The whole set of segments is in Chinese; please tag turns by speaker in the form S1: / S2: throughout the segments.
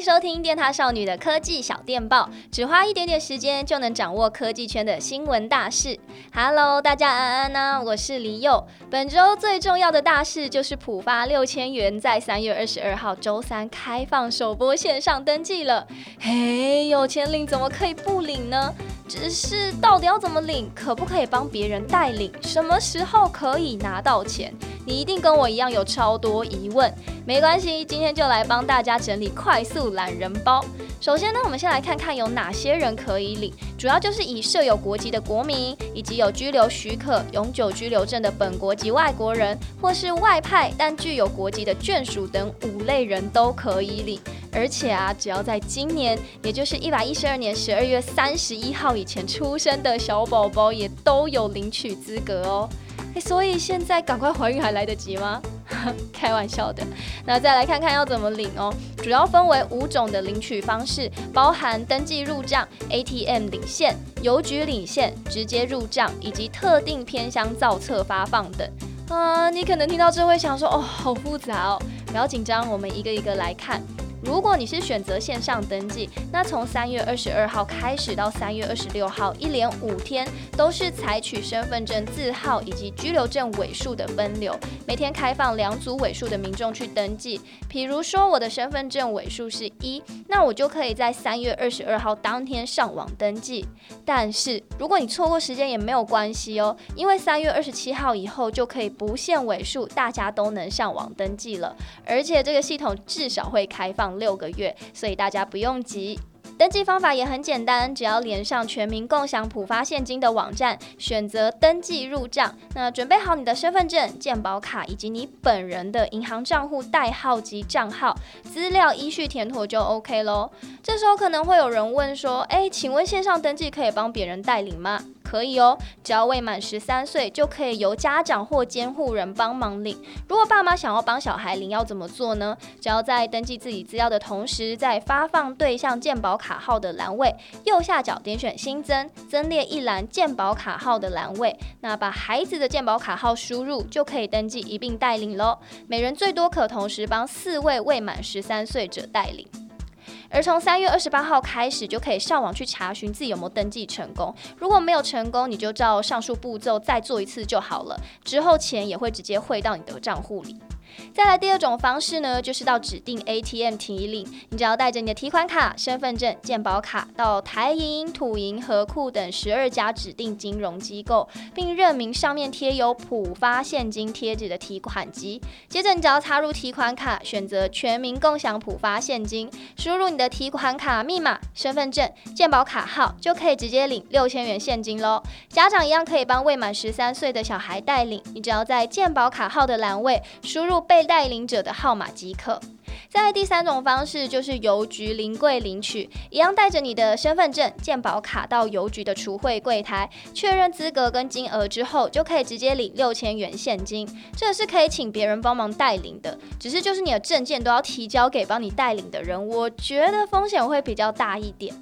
S1: 收听电塔少女的科技小电报，只花一点点时间就能掌握科技圈的新闻大事。Hello，大家安安呢、我是李佑。本周最重要的大事就是普发六千元在三月二十二号周三开放首播线上登记了。嘿，有钱领怎么可以不领呢？只是到底要怎么领？可不可以帮别人代领？什么时候可以拿到钱？你一定跟我一样有超多疑问，没关系，今天就来帮大家整理快速懒人包。首先呢，我们先来看看有哪些人可以领，主要就是以设有国籍的国民，以及有居留许可、永久居留证的本国籍外国人，或是外派但具有国籍的眷属等五类人都可以领。而且啊，只要在今年，也就是一百一十二年十二月三十一号以前出生的小宝宝，也都有领取资格哦。所以现在赶快怀孕还来得及吗？开玩笑的。那再来看看要怎么领哦，主要分为五种的领取方式，包含登记入账、ATM 领现、邮局领现、直接入账以及特定偏乡造册发放等。啊、你可能听到这会想说，哦，好复杂哦。不要紧张，我们一个一个来看。如果你是选择线上登记，那从三月二十二号开始到三月二十六号，一连五天都是采取身份证字号以及居留证尾数的分流，每天开放两组尾数的民众去登记。比如说我的身份证尾数是一，那我就可以在三月二十二号当天上网登记。但是如果你错过时间也没有关系哦，因为三月二十七号以后就可以不限尾数，大家都能上网登记了，而且这个系统至少会开放。六个月，所以大家不用急。登记方法也很简单，只要连上全民共享普发现金的网站，选择登记入账，那准备好你的身份证、健保卡以及你本人的银行账户代号及账号资料，依序填妥就 OK 喽。这时候可能会有人问说：“哎，请问线上登记可以帮别人代领吗？”可以哦，只要未满十三岁，就可以由家长或监护人帮忙领。如果爸妈想要帮小孩领，要怎么做呢？只要在登记自己资料的同时，在发放对象健保卡号的栏位右下角点选新增，增列一栏健保卡号的栏位，那把孩子的健保卡号输入，就可以登记一并代领喽。每人最多可同时帮四位未满十三岁者代领。而从三月二十八号开始，就可以上网去查询自己有没有登记成功。如果没有成功，你就照上述步骤再做一次就好了。之后钱也会直接汇到你的账户里。再来第二种方式呢，就是到指定 ATM 提领。你只要带着你的提款卡、身份证、健保卡到台银、土银、合库等十二家指定金融机构，并认明上面贴有普发现金贴纸的提款机。接着你只要插入提款卡，选择全民共享普发现金，输入你的提款卡密码、身份证、健保卡号，就可以直接领六千元现金喽。家长一样可以帮未满十三岁的小孩代领。你只要在健保卡号的栏位输入。被带领者的号码即可。再来第三种方式就是邮局临柜领取，一样带着你的身份证、健保卡到邮局的储汇柜台确认资格跟金额之后，就可以直接领六千元现金。这是可以请别人帮忙代领的，只是就是你的证件都要提交给帮你代领的人，我觉得风险会比较大一点。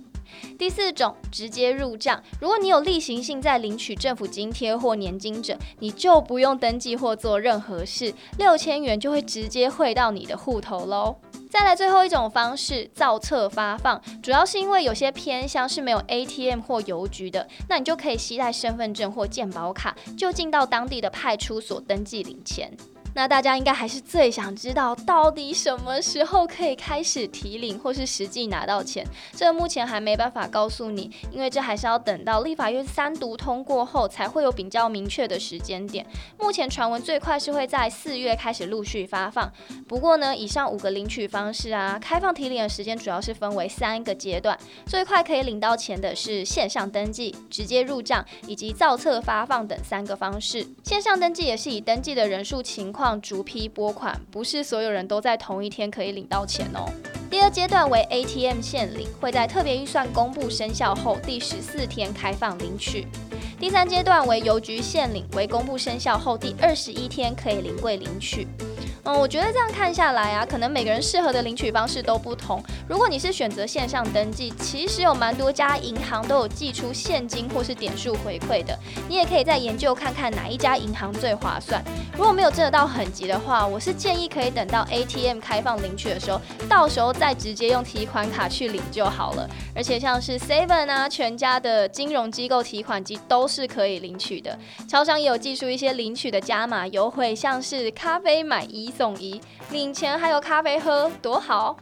S1: 第四种，直接入账。如果你有例行性在领取政府津贴或年金者，你就不用登记或做任何事，六千元就会直接汇到你的户头喽。再来最后一种方式，造册发放，主要是因为有些偏乡是没有 ATM 或邮局的，那你就可以携带身份证或健保卡，就近到当地的派出所登记领钱。那大家应该还是最想知道，到底什么时候可以开始提领或是实际拿到钱？这目前还没办法告诉你，因为这还是要等到立法院三读通过后，才会有比较明确的时间点。目前传闻最快是会在四月开始陆续发放。不过呢，以上五个领取方式啊，开放提领的时间主要是分为三个阶段。最快可以领到钱的是线上登记、直接入账以及造册发放等三个方式。线上登记也是以登记的人数情况。逐批拨款，不是所有人都在同一天可以领到钱哦。第二阶段为 ATM 限领，会在特别预算公布生效后第十四天开放领取。第三阶段为邮局限领，为公布生效后第二十一天可以临柜领取。嗯，我觉得这样看下来啊，可能每个人适合的领取方式都不同。如果你是选择线上登记，其实有蛮多家银行都有寄出现金或是点数回馈的，你也可以再研究看看哪一家银行最划算。如果没有真的到很急的话，我是建议可以等到 ATM 开放领取的时候，到时候再直接用提款卡去领就好了。而且像是 Seven 啊、全家的金融机构提款机都是可以领取的，超商也有寄出一些领取的加码优惠，像是咖啡买一送一，领钱还有咖啡喝，多好！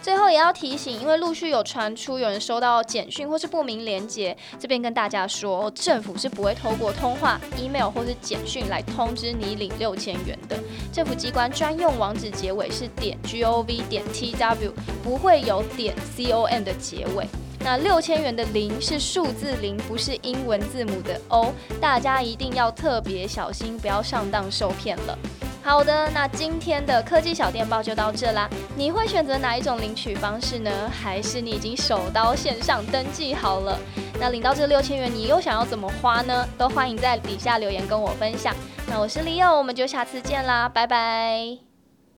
S1: 最后也要提醒，因为陆续有传出有人收到简讯或是不明连接，这边跟大家说，政府是不会透过通话、email 或是简讯来通知你领六千元的。政府机关专用网址结尾是点 gov 点 tw，不会有点 com 的结尾。那六千元的零是数字零，不是英文字母的 O，大家一定要特别小心，不要上当受骗了。好的，那今天的科技小电报就到这啦。你会选择哪一种领取方式呢？还是你已经手刀线上登记好了？那领到这六千元，你又想要怎么花呢？都欢迎在底下留言跟我分享。那我是 Leo，我们就下次见啦，拜拜。